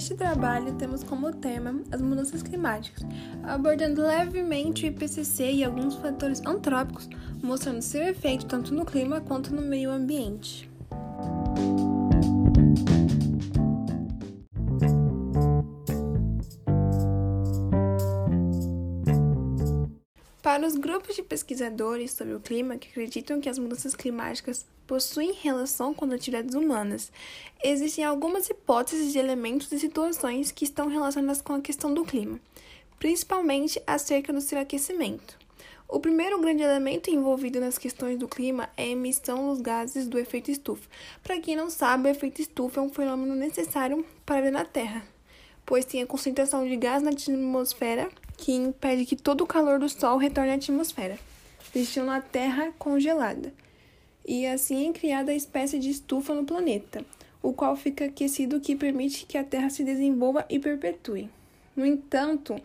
Neste trabalho, temos como tema as mudanças climáticas, abordando levemente o IPCC e alguns fatores antrópicos, mostrando seu efeito tanto no clima quanto no meio ambiente. Para os grupos de pesquisadores sobre o clima que acreditam que as mudanças climáticas possuem relação com atividades humanas, existem algumas hipóteses de elementos e situações que estão relacionadas com a questão do clima, principalmente acerca do seu aquecimento. O primeiro grande elemento envolvido nas questões do clima é a emissão dos gases do efeito estufa. Para quem não sabe, o efeito estufa é um fenômeno necessário para a vida na Terra, pois tem a concentração de gás na atmosfera que impede que todo o calor do Sol retorne à atmosfera, deixando a Terra congelada. E assim é criada a espécie de estufa no planeta, o qual fica aquecido, que permite que a Terra se desenvolva e perpetue. No entanto,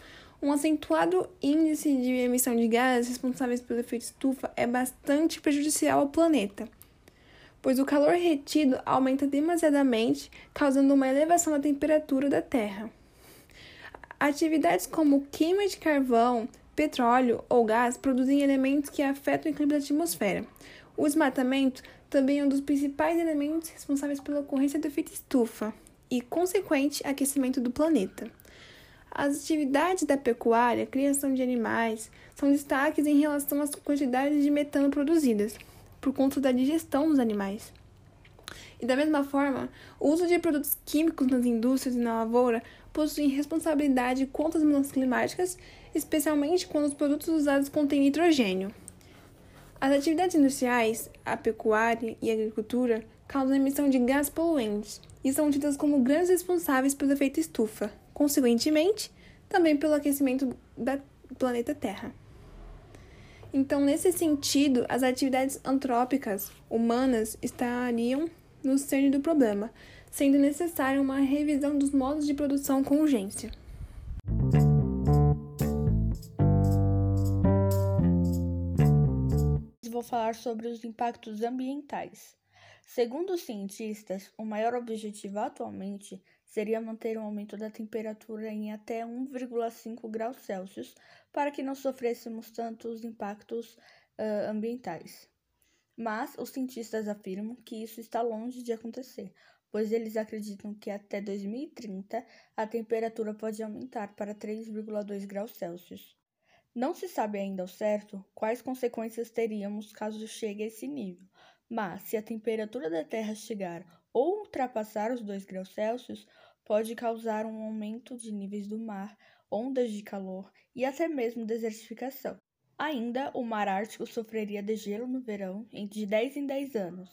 um acentuado índice de emissão de gases responsáveis pelo efeito estufa é bastante prejudicial ao planeta, pois o calor retido aumenta demasiadamente, causando uma elevação da temperatura da Terra. Atividades como queima de carvão, petróleo ou gás produzem elementos que afetam o equilíbrio da atmosfera. O desmatamento também é um dos principais elementos responsáveis pela ocorrência do efeito estufa e consequente aquecimento do planeta. As atividades da pecuária, criação de animais, são destaques em relação às quantidades de metano produzidas, por conta da digestão dos animais. E da mesma forma, o uso de produtos químicos nas indústrias e na lavoura possui responsabilidade quanto às mudanças climáticas, especialmente quando os produtos usados contêm nitrogênio. As atividades industriais, a pecuária e a agricultura causam emissão de gases poluentes e são tidas como grandes responsáveis pelo efeito estufa, consequentemente, também pelo aquecimento do planeta Terra. Então, nesse sentido, as atividades antrópicas humanas estariam no cerne do problema, sendo necessária uma revisão dos modos de produção com urgência. Vou falar sobre os impactos ambientais. Segundo os cientistas, o maior objetivo atualmente seria manter o aumento da temperatura em até 1,5 graus Celsius para que não sofrêssemos tantos impactos uh, ambientais. Mas os cientistas afirmam que isso está longe de acontecer, pois eles acreditam que até 2030 a temperatura pode aumentar para 3,2 graus Celsius. Não se sabe ainda ao certo quais consequências teríamos caso chegue a esse nível, mas se a temperatura da Terra chegar ou ultrapassar os 2 graus Celsius, pode causar um aumento de níveis do mar, ondas de calor e até mesmo desertificação. Ainda, o mar Ártico sofreria de gelo no verão entre 10 em 10 anos.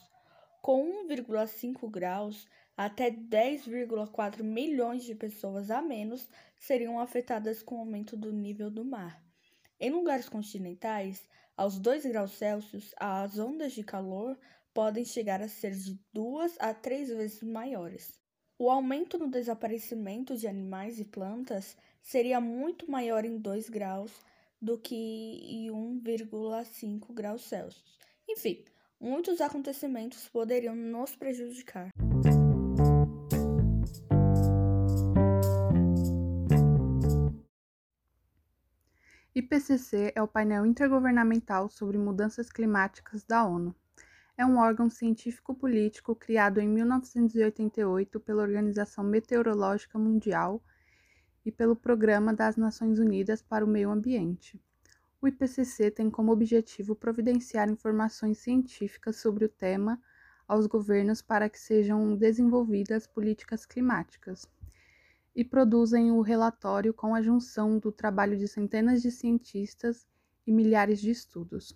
Com 1,5 graus, até 10,4 milhões de pessoas a menos seriam afetadas com o aumento do nível do mar. Em lugares continentais, aos 2 graus Celsius, as ondas de calor podem chegar a ser de duas a três vezes maiores. O aumento no desaparecimento de animais e plantas seria muito maior em 2 graus do que em 1,5 graus Celsius. Enfim, muitos acontecimentos poderiam nos prejudicar. IPCC é o painel intergovernamental sobre mudanças climáticas da ONU. É um órgão científico-político criado em 1988 pela Organização Meteorológica Mundial e pelo Programa das Nações Unidas para o Meio Ambiente. O IPCC tem como objetivo providenciar informações científicas sobre o tema aos governos para que sejam desenvolvidas políticas climáticas e produzem o relatório com a junção do trabalho de centenas de cientistas e milhares de estudos.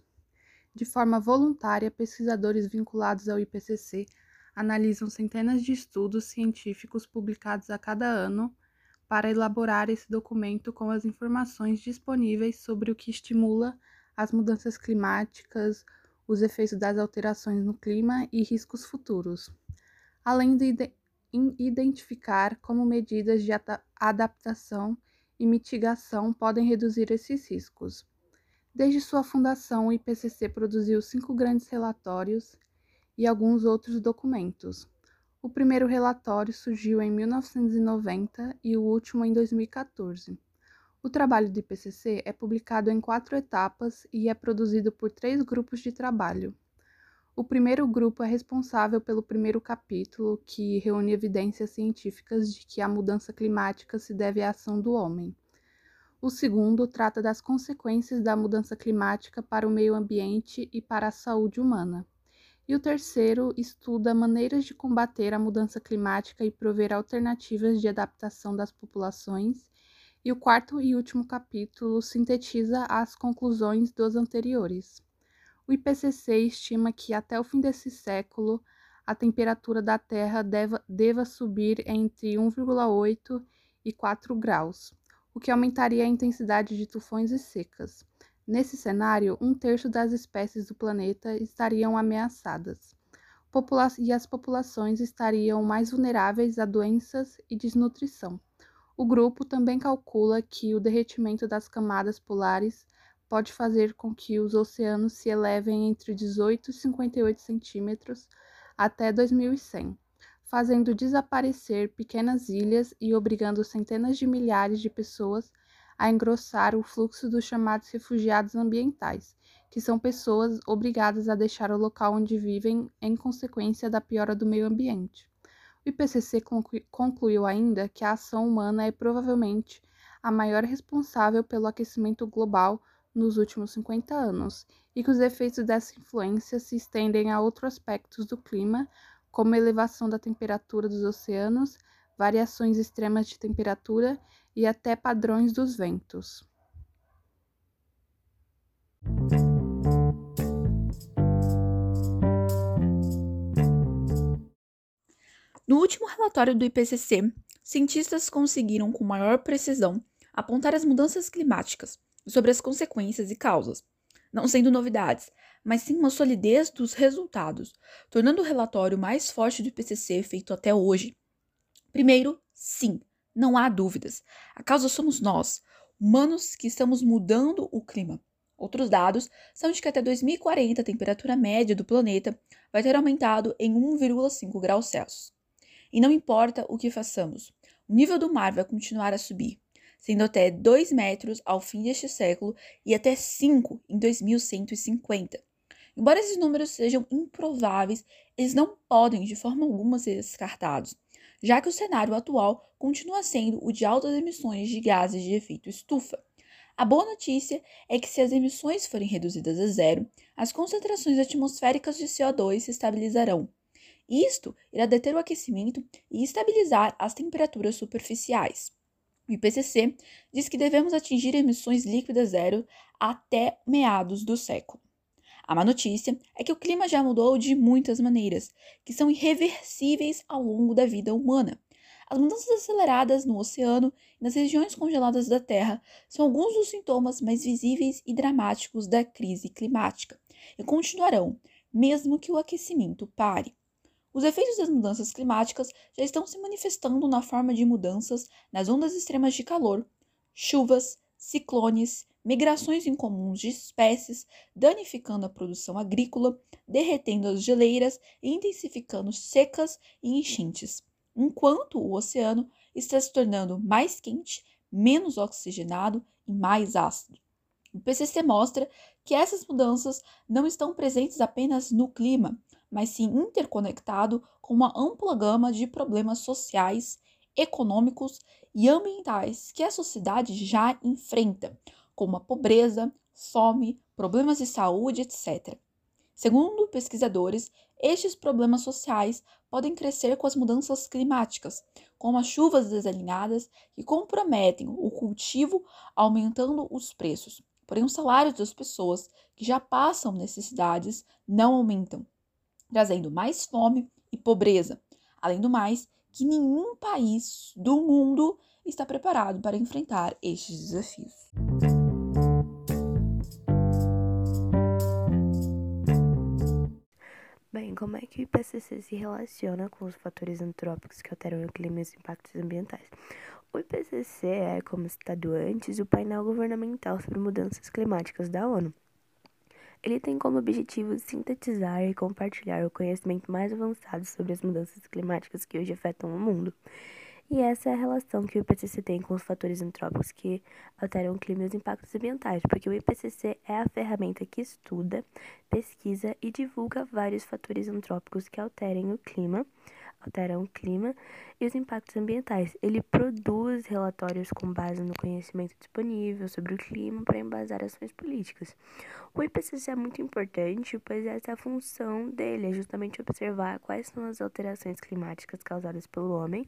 De forma voluntária, pesquisadores vinculados ao IPCC analisam centenas de estudos científicos publicados a cada ano para elaborar esse documento com as informações disponíveis sobre o que estimula as mudanças climáticas, os efeitos das alterações no clima e riscos futuros, além de identificar como medidas de adaptação e mitigação podem reduzir esses riscos. Desde sua fundação, o IPCC produziu cinco grandes relatórios e alguns outros documentos. O primeiro relatório surgiu em 1990 e o último em 2014. O trabalho do IPCC é publicado em quatro etapas e é produzido por três grupos de trabalho. O primeiro grupo é responsável pelo primeiro capítulo, que reúne evidências científicas de que a mudança climática se deve à ação do homem. O segundo trata das consequências da mudança climática para o meio ambiente e para a saúde humana. E o terceiro estuda maneiras de combater a mudança climática e prover alternativas de adaptação das populações. E o quarto e último capítulo sintetiza as conclusões dos anteriores. O IPCC estima que até o fim desse século a temperatura da Terra deva, deva subir entre 1,8 e 4 graus, o que aumentaria a intensidade de tufões e secas. Nesse cenário, um terço das espécies do planeta estariam ameaçadas, Popula e as populações estariam mais vulneráveis a doenças e desnutrição. O grupo também calcula que o derretimento das camadas polares pode fazer com que os oceanos se elevem entre 18 e 58 centímetros até 2100, fazendo desaparecer pequenas ilhas e obrigando centenas de milhares de pessoas a engrossar o fluxo dos chamados refugiados ambientais, que são pessoas obrigadas a deixar o local onde vivem em consequência da piora do meio ambiente. O IPCC concluiu ainda que a ação humana é provavelmente a maior responsável pelo aquecimento global nos últimos 50 anos e que os efeitos dessa influência se estendem a outros aspectos do clima, como elevação da temperatura dos oceanos, variações extremas de temperatura e até padrões dos ventos. No último relatório do IPCC, cientistas conseguiram com maior precisão apontar as mudanças climáticas sobre as consequências e causas, não sendo novidades, mas sim uma solidez dos resultados, tornando o relatório mais forte do IPCC feito até hoje. Primeiro, sim, não há dúvidas. A causa somos nós, humanos que estamos mudando o clima. Outros dados são de que até 2040 a temperatura média do planeta vai ter aumentado em 1,5 graus Celsius. E não importa o que façamos, o nível do mar vai continuar a subir, sendo até 2 metros ao fim deste século e até 5 em 2150. Embora esses números sejam improváveis, eles não podem de forma alguma ser descartados já que o cenário atual continua sendo o de altas emissões de gases de efeito estufa. A boa notícia é que, se as emissões forem reduzidas a zero, as concentrações atmosféricas de CO2 se estabilizarão. Isto irá deter o aquecimento e estabilizar as temperaturas superficiais. O IPCC diz que devemos atingir emissões líquidas zero até meados do século. A má notícia é que o clima já mudou de muitas maneiras, que são irreversíveis ao longo da vida humana. As mudanças aceleradas no oceano e nas regiões congeladas da Terra são alguns dos sintomas mais visíveis e dramáticos da crise climática e continuarão, mesmo que o aquecimento pare. Os efeitos das mudanças climáticas já estão se manifestando na forma de mudanças nas ondas extremas de calor, chuvas, ciclones, migrações incomuns de espécies, danificando a produção agrícola, derretendo as geleiras e intensificando secas e enchentes, enquanto o oceano está se tornando mais quente, menos oxigenado e mais ácido. O PCC mostra que essas mudanças não estão presentes apenas no clima, mas sim interconectado com uma ampla gama de problemas sociais, econômicos e ambientais que a sociedade já enfrenta, como a pobreza, fome, problemas de saúde, etc. Segundo pesquisadores, estes problemas sociais podem crescer com as mudanças climáticas, como as chuvas desalinhadas que comprometem o cultivo, aumentando os preços. Porém, os salários das pessoas que já passam necessidades não aumentam, trazendo mais fome e pobreza. Além do mais, que nenhum país do mundo está preparado para enfrentar estes desafios. Como é que o IPCC se relaciona com os fatores antrópicos que alteram o clima e os impactos ambientais? O IPCC é, como citado antes, o painel governamental sobre mudanças climáticas da ONU. Ele tem como objetivo sintetizar e compartilhar o conhecimento mais avançado sobre as mudanças climáticas que hoje afetam o mundo. E essa é a relação que o IPCC tem com os fatores antrópicos que alteram o clima e os impactos ambientais, porque o IPCC é a ferramenta que estuda, pesquisa e divulga vários fatores antrópicos que alterem o clima, alteram o clima e os impactos ambientais. Ele produz relatórios com base no conhecimento disponível sobre o clima para embasar ações políticas. O IPCC é muito importante, pois essa é a função dele, é justamente observar quais são as alterações climáticas causadas pelo homem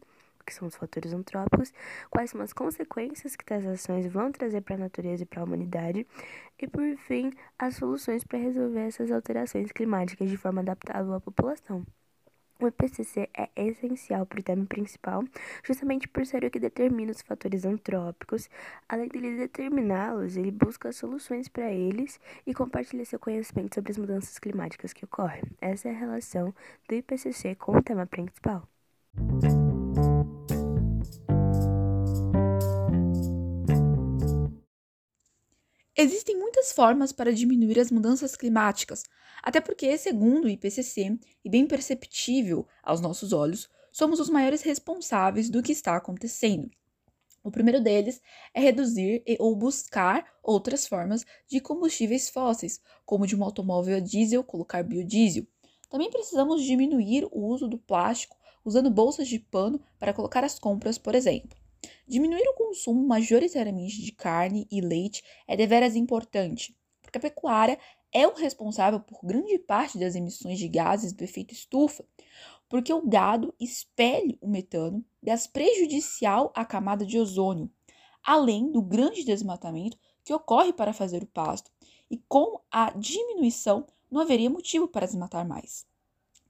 que são os fatores antrópicos, quais são as consequências que tais ações vão trazer para a natureza e para a humanidade, e por fim, as soluções para resolver essas alterações climáticas de forma adaptável à população. O IPCC é essencial para o tema principal, justamente por ser o que determina os fatores antrópicos. Além dele determiná-los, ele busca soluções para eles e compartilha seu conhecimento sobre as mudanças climáticas que ocorrem. Essa é a relação do IPCC com o tema principal. Existem muitas formas para diminuir as mudanças climáticas, até porque, segundo o IPCC, e bem perceptível aos nossos olhos, somos os maiores responsáveis do que está acontecendo. O primeiro deles é reduzir e, ou buscar outras formas de combustíveis fósseis, como de um automóvel a diesel colocar biodiesel. Também precisamos diminuir o uso do plástico usando bolsas de pano para colocar as compras, por exemplo. Diminuir o consumo majoritariamente de carne e leite é deveras importante, porque a pecuária é o responsável por grande parte das emissões de gases do efeito estufa, porque o gado expele o metano, das prejudicial à camada de ozônio, além do grande desmatamento que ocorre para fazer o pasto, e com a diminuição não haveria motivo para desmatar mais.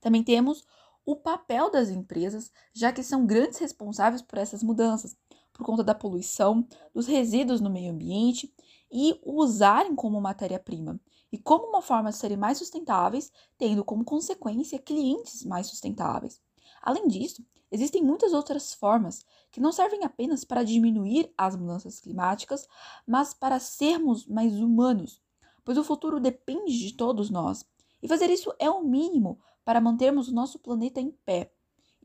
Também temos o papel das empresas, já que são grandes responsáveis por essas mudanças, por conta da poluição, dos resíduos no meio ambiente e o usarem como matéria-prima, e como uma forma de serem mais sustentáveis, tendo como consequência clientes mais sustentáveis. Além disso, existem muitas outras formas que não servem apenas para diminuir as mudanças climáticas, mas para sermos mais humanos, pois o futuro depende de todos nós. E fazer isso é o mínimo para mantermos o nosso planeta em pé.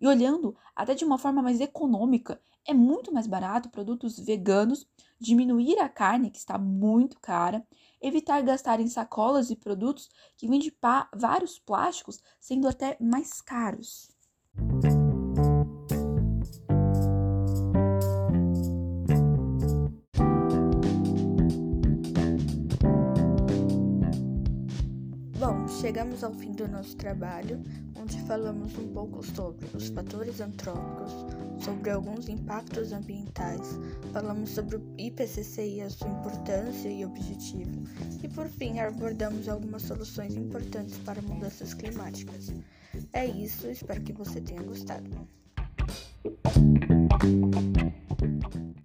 E olhando até de uma forma mais econômica é muito mais barato produtos veganos, diminuir a carne, que está muito cara, evitar gastar em sacolas e produtos que vêm de vários plásticos, sendo até mais caros. Bom, chegamos ao fim do nosso trabalho, onde falamos um pouco sobre os fatores antrópicos, sobre alguns impactos ambientais, falamos sobre o IPCC e a sua importância e objetivo, e por fim abordamos algumas soluções importantes para mudanças climáticas. É isso, espero que você tenha gostado.